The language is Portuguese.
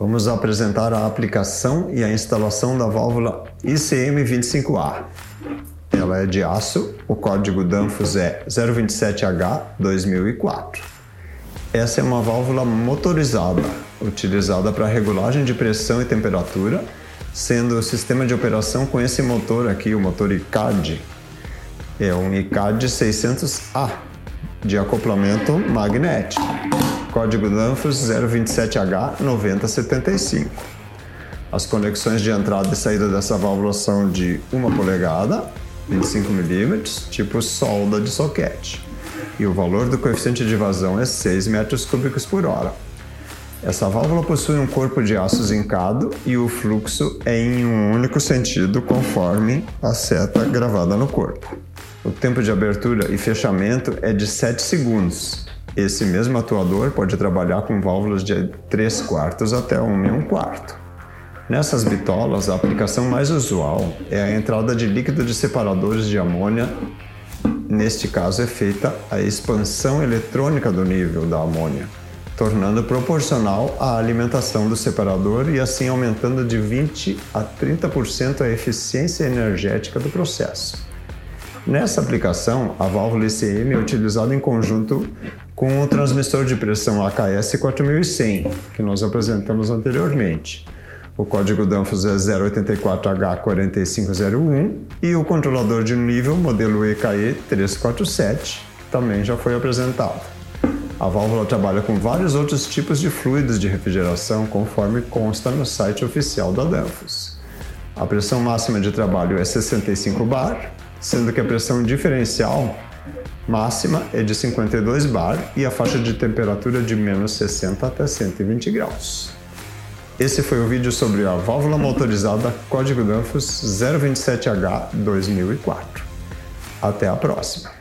Vamos apresentar a aplicação e a instalação da válvula ICM25A. Ela é de aço, o código Danfoss é 027H2004. Essa é uma válvula motorizada, utilizada para regulagem de pressão e temperatura, sendo o sistema de operação com esse motor aqui, o motor ICAD. É um ICAD 600A, de acoplamento magnético. Código Danfoss 027H9075. As conexões de entrada e saída dessa válvula são de 1 polegada, 25 milímetros, tipo solda de soquete. E o valor do coeficiente de vazão é 6 metros cúbicos por hora. Essa válvula possui um corpo de aço zincado e o fluxo é em um único sentido conforme a seta gravada no corpo. O tempo de abertura e fechamento é de 7 segundos esse mesmo atuador pode trabalhar com válvulas de 3 quartos até 1 e 1 quarto. Nessas bitolas, a aplicação mais usual é a entrada de líquido de separadores de amônia. Neste caso, é feita a expansão eletrônica do nível da amônia, tornando proporcional a alimentação do separador e assim aumentando de 20 a 30% a eficiência energética do processo. Nessa aplicação, a válvula ICM é utilizada em conjunto com o transmissor de pressão AKS 4100, que nós apresentamos anteriormente. O código Danfoss é 084H4501 e o controlador de nível modelo EKE 347 também já foi apresentado. A válvula trabalha com vários outros tipos de fluidos de refrigeração, conforme consta no site oficial da Danfoss. A pressão máxima de trabalho é 65 bar, sendo que a pressão diferencial máxima é de 52 bar e a faixa de temperatura de menos 60 até 120 graus. Esse foi o vídeo sobre a válvula motorizada código Danfoss 027H 2004. Até a próxima!